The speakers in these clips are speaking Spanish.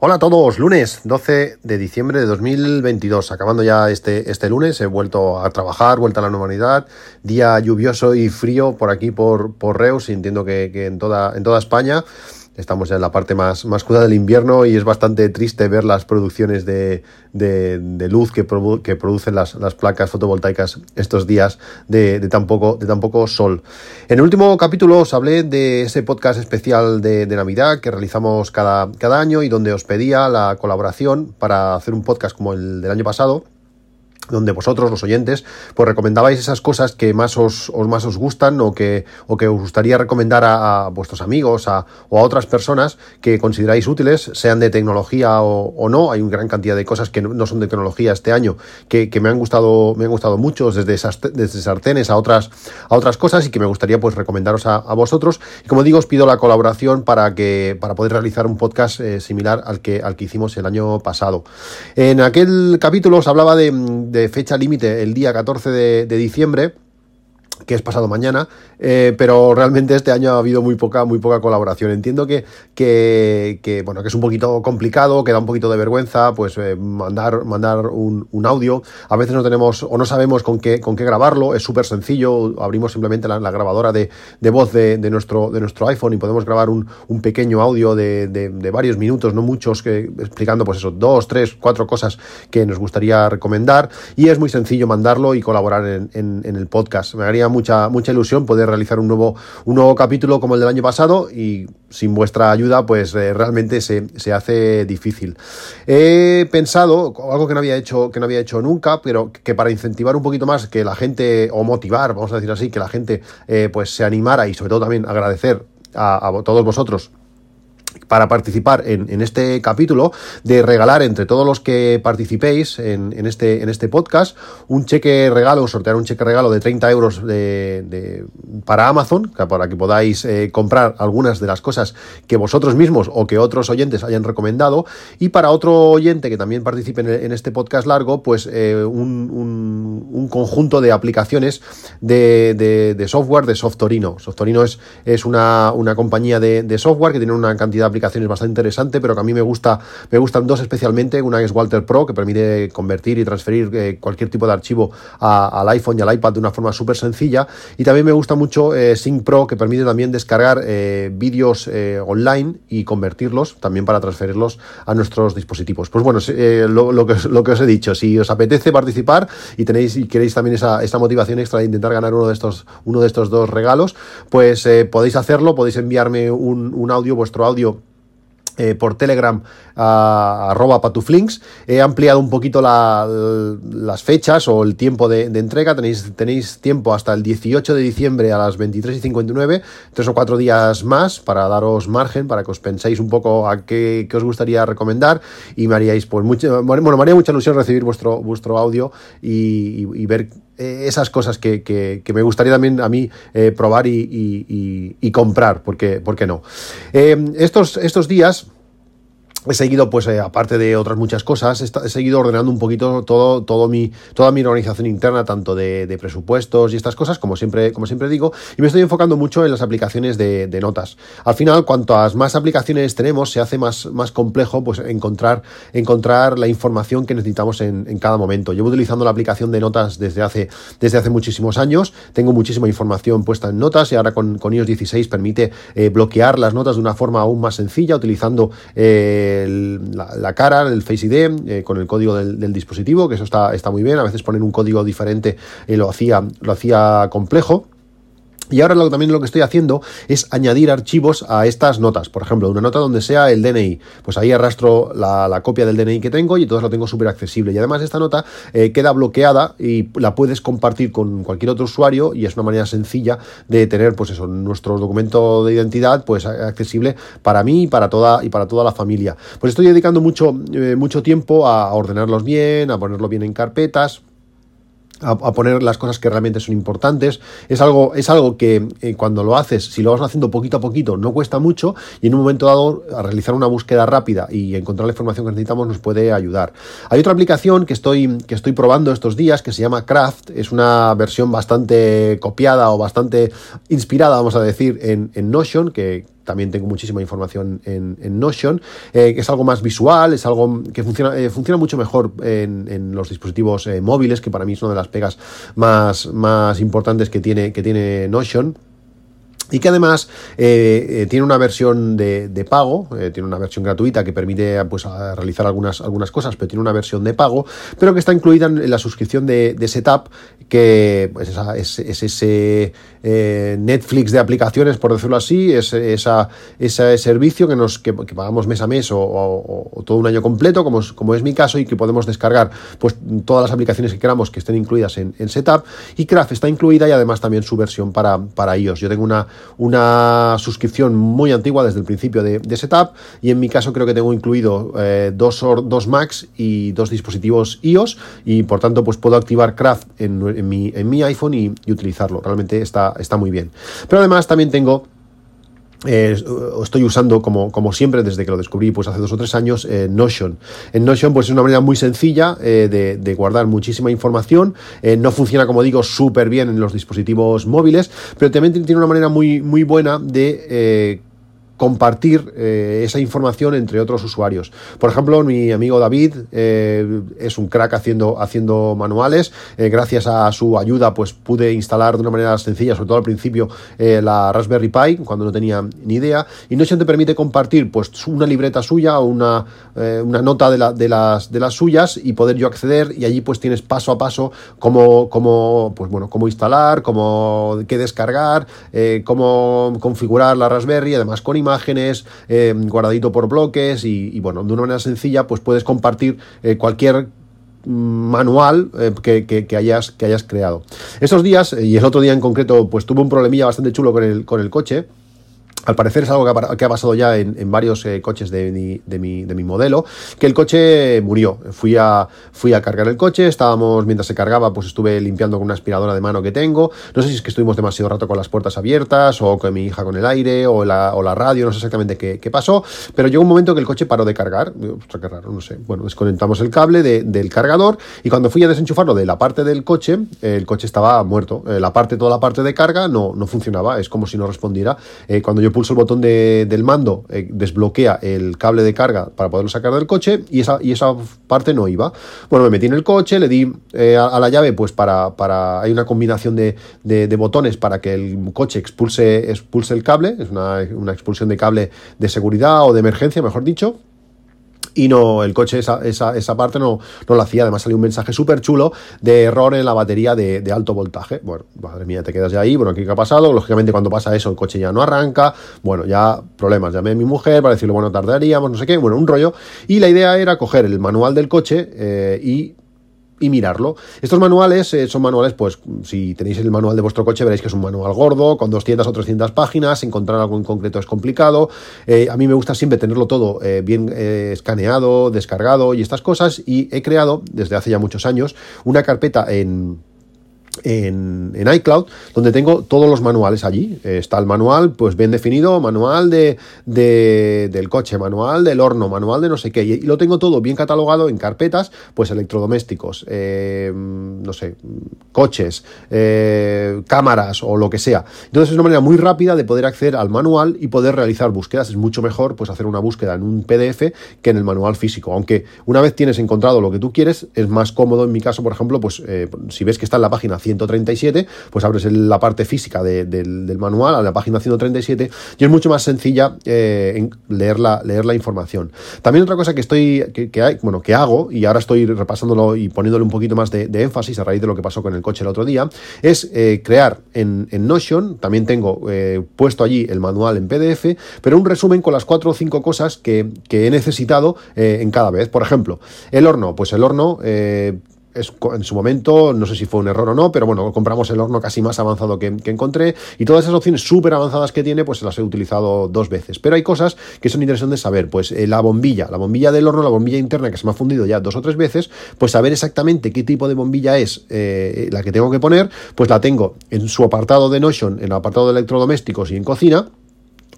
Hola a todos, lunes 12 de diciembre de 2022, acabando ya este, este lunes, he vuelto a trabajar, vuelta a la normalidad, día lluvioso y frío por aquí, por, por Reus, y entiendo que, que en, toda, en toda España. Estamos en la parte más, más cruda del invierno y es bastante triste ver las producciones de, de, luz que, que producen las, las, placas fotovoltaicas estos días de, de, tan poco, de tan poco sol. En el último capítulo os hablé de ese podcast especial de, de Navidad que realizamos cada, cada año y donde os pedía la colaboración para hacer un podcast como el del año pasado donde vosotros, los oyentes, pues recomendabais esas cosas que más os, más os gustan o que, o que os gustaría recomendar a, vuestros amigos a, o a otras personas que consideráis útiles, sean de tecnología o, no. Hay una gran cantidad de cosas que no son de tecnología este año que, me han gustado, me han gustado mucho, desde, desde sartenes a otras, a otras cosas y que me gustaría pues recomendaros a, vosotros. Y como digo, os pido la colaboración para que, para poder realizar un podcast eh, similar al que, al que hicimos el año pasado. En aquel capítulo os hablaba de fecha límite el día 14 de, de diciembre que es pasado mañana, eh, pero realmente este año ha habido muy poca, muy poca colaboración. Entiendo que, que, bueno, que es un poquito complicado, que da un poquito de vergüenza, pues eh, mandar, mandar un, audio. A veces no tenemos o no sabemos con qué, con qué grabarlo, es súper sencillo, abrimos simplemente la, grabadora de, voz de, nuestro, de nuestro iPhone y podemos grabar un, pequeño audio de, varios minutos, no muchos, que, explicando pues eso, dos, tres, cuatro cosas que nos gustaría recomendar y es muy sencillo mandarlo y colaborar en el podcast. Me haría mucha, mucha ilusión poder realizar un nuevo, un nuevo capítulo como el del año pasado y sin vuestra ayuda pues eh, realmente se, se, hace difícil. He pensado, algo que no había hecho, que no había hecho nunca, pero que para incentivar un poquito más que la gente, o motivar, vamos a decir así, que la gente eh, pues se animara y sobre todo también agradecer a, a todos vosotros para participar en, este capítulo, de regalar entre todos los que participéis en, este, en este podcast un cheque regalo, sortear un cheque regalo de 30 euros de, para Amazon, para que podáis eh, comprar algunas de las cosas que vosotros mismos o que otros oyentes hayan recomendado. Y para otro oyente que también participe en, este podcast largo, pues eh, un, conjunto de aplicaciones de, software de Softorino. Softorino es, una, compañía de, software que tiene una cantidad de aplicaciones bastante interesante, pero que a mí me gusta, me gustan dos especialmente. Una es Walter Pro, que permite convertir y transferir eh, cualquier tipo de archivo al iPhone y al iPad de una forma súper sencilla. Y también me gusta mucho eh, Sync Pro, que permite también descargar eh, vídeos online y convertirlos también para transferirlos a nuestros dispositivos. Pues bueno, lo, que, lo que os he dicho, si os apetece participar y tenéis y queréis también esa, esa motivación extra de intentar ganar uno de estos, uno de estos dos regalos, pues podéis hacerlo, podéis enviarme un audio, vuestro audio eh, por Telegram a arroba patuflinks. He ampliado un poquito las fechas o el tiempo de, entrega. Tenéis, tenéis tiempo hasta el 18 de diciembre a las 23 y 59, tres o cuatro días más para daros margen, para que os penséis un poco a qué, os gustaría recomendar y me haríais, pues, mucho, bueno, me haría mucha ilusión recibir vuestro, vuestro audio y, ver esas cosas que, me gustaría también a mí eh, probar y, comprar, porque, ¿por qué no? estos, estos días he seguido, pues, eh, aparte de otras muchas cosas, he, seguido ordenando un poquito todo, todo mi, toda mi organización interna, tanto de, presupuestos y estas cosas, como siempre, como siempre digo, y me estoy enfocando mucho en las aplicaciones de, notas. Al final, cuantas más aplicaciones tenemos, se hace más, más complejo pues, encontrar, encontrar la información que necesitamos en, cada momento. Llevo utilizando la aplicación de notas desde hace, desde hace muchísimos años, tengo muchísima información puesta en notas y ahora con, con iOS 16 permite eh, bloquear las notas de una forma aún más sencilla, utilizando... Eh, la, cara, el Face ID, eh, con el código del, dispositivo, que eso está, está muy bien. A veces ponen un código diferente y lo hacía, lo hacía complejo. Y ahora lo, también lo que estoy haciendo es añadir archivos a estas notas. Por ejemplo, una nota donde sea el DNI. Pues ahí arrastro la, copia del DNI que tengo y entonces lo tengo súper accesible. Y además esta nota eh, queda bloqueada y la puedes compartir con cualquier otro usuario y es una manera sencilla de tener pues eso, nuestro documento de identidad pues accesible para mí y para toda, y para toda la familia. Pues estoy dedicando mucho, eh, mucho tiempo a ordenarlos bien, a ponerlo bien en carpetas a, poner las cosas que realmente son importantes. Es algo, es algo que eh, cuando lo haces, si lo vas haciendo poquito a poquito, no cuesta mucho y en un momento dado realizar una búsqueda rápida y encontrar la información que necesitamos nos puede ayudar. Hay otra aplicación que estoy, que estoy probando estos días que se llama Craft. Es una versión bastante copiada o bastante inspirada, vamos a decir, en, en Notion, que también tengo muchísima información en, Notion, eh, que es algo más visual, es algo que funciona, eh, funciona mucho mejor en, los dispositivos eh, móviles, que para mí es una de las pegas más, más importantes que tiene, que tiene Notion. Y que además tiene una versión de, pago, tiene una versión gratuita que permite pues, realizar algunas, algunas cosas, pero tiene una versión de pago, pero que está incluida en, la suscripción de, de Setup, que pues, es, es, ese eh, Netflix de aplicaciones, por decirlo así, es esa, ese servicio que nos que, pagamos mes a mes o, todo un año completo, como como es mi caso, y que podemos descargar pues todas las aplicaciones que queramos que estén incluidas en, Setup. Y Craft está incluida y además también su versión para, para iOS. Yo tengo una, una suscripción muy antigua desde el principio de, Setup y en mi caso creo que tengo incluido eh, dos, dos Macs y dos dispositivos iOS y por tanto pues puedo activar Craft en, mi, en mi iPhone y utilizarlo. Realmente está está, muy bien. Pero además también tengo eh, estoy usando como, como, siempre desde que lo descubrí pues hace dos o tres años eh, Notion en Notion pues es una manera muy sencilla eh, de, guardar muchísima información no funciona como digo súper bien en los dispositivos móviles pero también tiene una manera muy, muy buena de compartir eh, esa información entre otros usuarios. Por ejemplo, mi amigo David eh, es un crack haciendo, haciendo manuales. Eh, gracias a su ayuda, pues pude instalar de una manera sencilla, sobre todo al principio, la Raspberry Pi, cuando no tenía ni idea. Y Notion te permite compartir pues, una libreta suya o una, una nota de, la, de, las, de las suyas y poder yo acceder. Y allí pues tienes paso a paso cómo, cómo, pues, bueno, cómo instalar, cómo qué descargar, cómo configurar la Raspberry, además con imágenes, eh, guardadito por bloques y, bueno, de una manera sencilla pues puedes compartir eh, cualquier mm, manual eh, que, hayas, que hayas creado. Estos días, y el otro día en concreto, pues tuve un problemilla bastante chulo con el, con el coche al parecer es algo que ha, pasado ya en, varios eh, coches de mi, de, mi, modelo, que el coche murió. Fui a, fui a cargar el coche, estábamos, mientras se cargaba, pues estuve limpiando con una aspiradora de mano que tengo. No sé si es que estuvimos demasiado rato con las puertas abiertas, o con mi hija con el aire, o la, o la radio, no sé exactamente qué, pasó, pero llegó un momento que el coche paró de cargar. Ostras, qué raro, no sé. Bueno, desconectamos el cable del cargador, y cuando fui a desenchufarlo de la parte del coche, el coche estaba muerto. Eh, la parte, toda la parte de carga no, no funcionaba, es como si no respondiera. Eh, cuando yo pulso el botón del mando, eh, desbloquea el cable de carga para poderlo sacar del coche y esa, y esa parte no iba. Bueno, me metí en el coche, le di eh, a, la llave, pues para, para hay una combinación de, de, botones para que el coche expulse, expulse el cable, es una, una expulsión de cable de seguridad o de emergencia, mejor dicho y no, el coche esa, esa, esa parte no, no lo hacía. Además salió un mensaje súper chulo de error en la batería de, de, alto voltaje. Bueno, madre mía, te quedas ya ahí. Bueno, ¿qué ha pasado? Lógicamente cuando pasa eso el coche ya no arranca. Bueno, ya problemas. Llamé a mi mujer para decirle, bueno, tardaríamos, no sé qué. Bueno, un rollo. Y la idea era coger el manual del coche eh, y y mirarlo. Estos manuales eh, son manuales, pues si tenéis el manual de vuestro coche veréis que es un manual gordo, con 200 o 300 páginas, encontrar algo en concreto es complicado. Eh, a mí me gusta siempre tenerlo todo eh, bien escaneado, descargado y estas cosas y he creado desde hace ya muchos años una carpeta en en, iCloud, donde tengo todos los manuales allí. Está el manual, pues bien definido, manual de, del coche, manual del horno, manual de no sé qué. Y, lo tengo todo bien catalogado en carpetas, pues electrodomésticos, eh, no sé, coches, eh, cámaras o lo que sea. Entonces es una manera muy rápida de poder acceder al manual y poder realizar búsquedas. Es mucho mejor pues hacer una búsqueda en un PDF que en el manual físico. Aunque una vez tienes encontrado lo que tú quieres, es más cómodo en mi caso, por ejemplo, pues eh, si ves que está en la página 137, pues abres la parte física del, manual a la página 137 y es mucho más sencilla eh, leer, la, información. También otra cosa que estoy, que, hay, bueno, que hago, y ahora estoy repasándolo y poniéndole un poquito más de, énfasis a raíz de lo que pasó con el coche el otro día, es eh, crear en, Notion, también tengo eh, puesto allí el manual en PDF, pero un resumen con las cuatro o cinco cosas que, que he necesitado en cada vez. Por ejemplo, el horno, pues el horno en su momento, no sé si fue un error o no, pero bueno, compramos el horno casi más avanzado que, encontré y todas esas opciones súper avanzadas que tiene, pues las he utilizado dos veces. Pero hay cosas que son interesantes saber, pues eh, la bombilla, la bombilla del horno, la bombilla interna que se me ha fundido ya dos o tres veces, pues saber exactamente qué tipo de bombilla es eh, la que tengo que poner, pues la tengo en su apartado de Notion, en el apartado de electrodomésticos y en cocina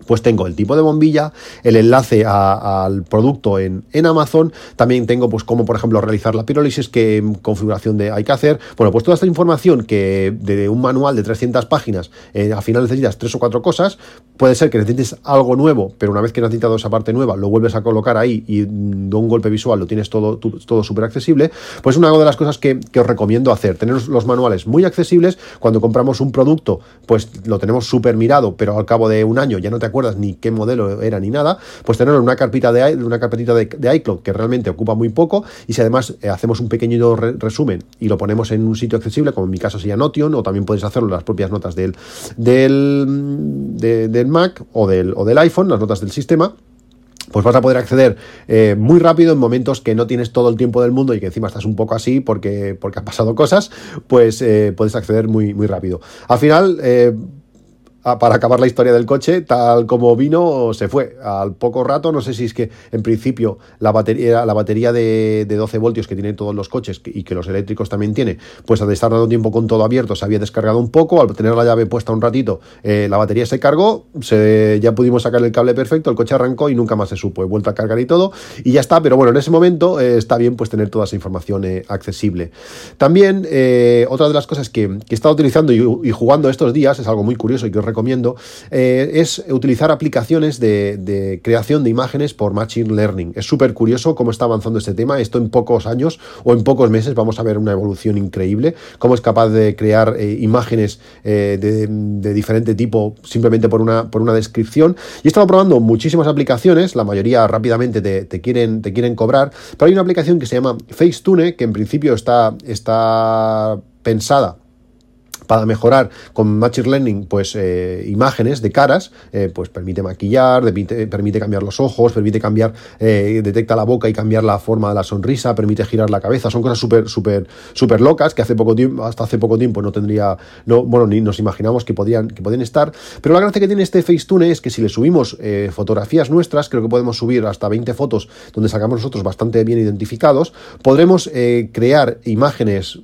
pues tengo el tipo de bombilla, el enlace al producto en, Amazon, también tengo pues cómo por ejemplo realizar la pirólisis, qué configuración de, hay que hacer, bueno pues toda esta información que de un manual de 300 páginas eh, al final necesitas tres o cuatro cosas, puede ser que necesites algo nuevo, pero una vez que has necesitado esa parte nueva lo vuelves a colocar ahí y de un golpe visual lo tienes todo, todo súper accesible, pues una de las cosas que, que os recomiendo hacer, tener los manuales muy accesibles, cuando compramos un producto pues lo tenemos súper mirado, pero al cabo de un año ya no te acuerdas ni qué modelo era ni nada, pues tenerlo en una carpeta de, una carpetita de, iCloud que realmente ocupa muy poco y si además eh, hacemos un pequeño resumen y lo ponemos en un sitio accesible, como en mi caso sería Notion, o también puedes hacerlo en las propias notas del, del, del Mac o del, o del iPhone, las notas del sistema, pues vas a poder acceder eh, muy rápido en momentos que no tienes todo el tiempo del mundo y que encima estás un poco así porque, porque han pasado cosas, pues eh, puedes acceder muy, muy rápido. Al final, para acabar la historia del coche, tal como vino, se fue. Al poco rato, no sé si es que en principio la batería, la batería de, 12 voltios que tienen todos los coches y que los eléctricos también tiene, pues al estar dando tiempo con todo abierto se había descargado un poco, al tener la llave puesta un ratito, eh, la batería se cargó, se, ya pudimos sacar el cable perfecto, el coche arrancó y nunca más se supo. He vuelto a cargar y todo y ya está, pero bueno, en ese momento eh, está bien pues tener toda esa información eh, accesible. También, otra de las cosas que, he estado utilizando y, jugando estos días, es algo muy curioso y que os recomiendo, eh, es utilizar aplicaciones de, creación de imágenes por Machine Learning. Es súper curioso cómo está avanzando este tema. Esto en pocos años o en pocos meses vamos a ver una evolución increíble. Cómo es capaz de crear eh, imágenes eh, de, diferente tipo simplemente por una, por una descripción. Y he estado probando muchísimas aplicaciones, la mayoría rápidamente te, quieren, te quieren cobrar, pero hay una aplicación que se llama Facetune, que en principio está, está pensada para mejorar con Machine Learning pues eh, imágenes de caras, eh, pues permite maquillar, permite, cambiar los ojos, permite cambiar, eh, detecta la boca y cambiar la forma de la sonrisa, permite girar la cabeza, son cosas súper, súper, súper locas que hace poco tiempo, hasta hace poco tiempo no tendría, no, bueno, ni nos imaginamos que podían, que podían estar, pero la gracia que tiene este Facetune es que si le subimos fotografías nuestras, creo que podemos subir hasta 20 fotos donde sacamos nosotros bastante bien identificados, podremos crear imágenes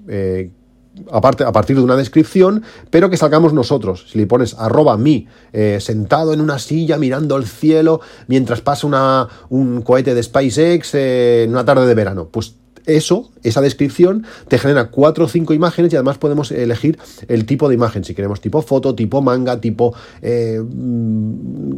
aparte, a partir de una descripción, pero que salgamos nosotros. Si le pones arroba mi eh, sentado en una silla mirando el cielo mientras pasa una, un cohete de SpaceX eh, en una tarde de verano, pues eso, esa descripción, te genera cuatro o cinco imágenes y además podemos elegir el tipo de imagen, si queremos tipo foto, tipo manga, tipo eh,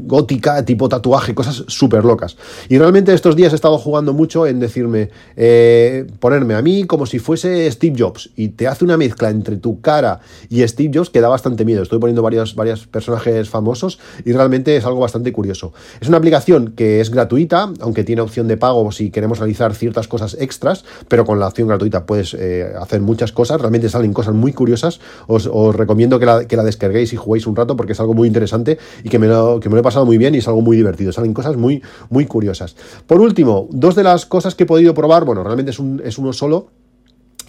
gótica, tipo tatuaje, cosas súper locas. Y realmente estos días he estado jugando mucho en decirme, eh, ponerme a mí como si fuese Steve Jobs y te hace una mezcla entre tu cara y Steve Jobs que da bastante miedo. Estoy poniendo varios, varios personajes famosos y realmente es algo bastante curioso. Es una aplicación que es gratuita, aunque tiene opción de pago si queremos realizar ciertas cosas extras, pero con la opción gratuita puedes eh, hacer muchas cosas, realmente salen cosas muy curiosas, os, recomiendo que la, que la, descarguéis y juguéis un rato porque es algo muy interesante y que me, que me lo he pasado muy bien y es algo muy divertido, salen cosas muy, muy curiosas. Por último, dos de las cosas que he podido probar, bueno, realmente es, es uno solo,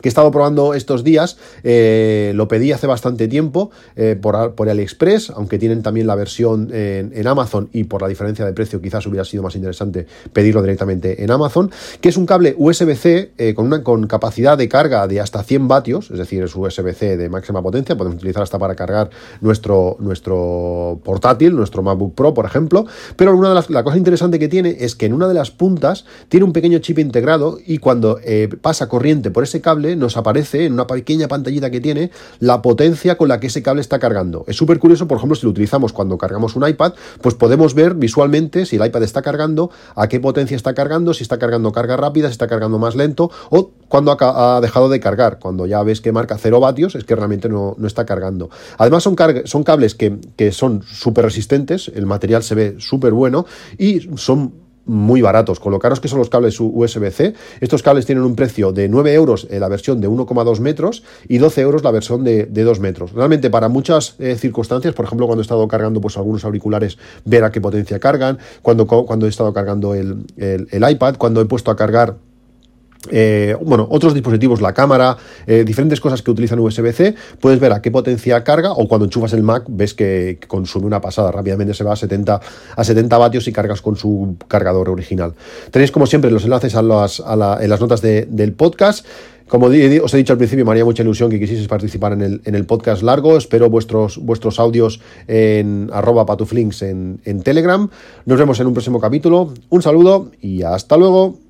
que he estado probando estos días, eh, lo pedí hace bastante tiempo eh, por, por, AliExpress, aunque tienen también la versión en, Amazon y por la diferencia de precio quizás hubiera sido más interesante pedirlo directamente en Amazon, que es un cable USB-C eh, con, con capacidad de carga de hasta 100 vatios, es decir, es USB-C de máxima potencia, podemos utilizar hasta para cargar nuestro, nuestro portátil, nuestro MacBook Pro, por ejemplo, pero una de las la cosa interesante que tiene es que en una de las puntas tiene un pequeño chip integrado y cuando pasa corriente por ese cable, nos aparece en una pequeña pantallita que tiene la potencia con la que ese cable está cargando. Es súper curioso, por ejemplo, si lo utilizamos cuando cargamos un iPad, pues podemos ver visualmente si el iPad está cargando, a qué potencia está cargando, si está cargando carga rápida, si está cargando más lento o cuando ha, dejado de cargar. Cuando ya ves que marca 0 vatios es que realmente no, está cargando. Además son, son cables que, que son súper resistentes, el material se ve súper bueno y son muy baratos. Colocaros que son los cables USB-C. Estos cables tienen un precio de 9 euros en la versión de 1,2 metros y 12 euros la versión de, 2 metros. Realmente para muchas eh, circunstancias, por ejemplo cuando he estado cargando pues algunos auriculares, ver a qué potencia cargan, cuando, cuando he estado cargando el, el iPad, cuando he puesto a cargar eh, bueno, otros dispositivos, la cámara, eh, diferentes cosas que utilizan USB-C, puedes ver a qué potencia carga o cuando enchufas el Mac ves que consume una pasada, rápidamente se va a 70, a 70 vatios y cargas con su cargador original. Tenéis como siempre los enlaces a las, en las notas del podcast. Como os he dicho al principio, me haría mucha ilusión que quisieseis participar en el, en el podcast largo. Espero vuestros, vuestros audios en arroba patuflinks en, en Telegram. Nos vemos en un próximo capítulo. Un saludo y hasta luego.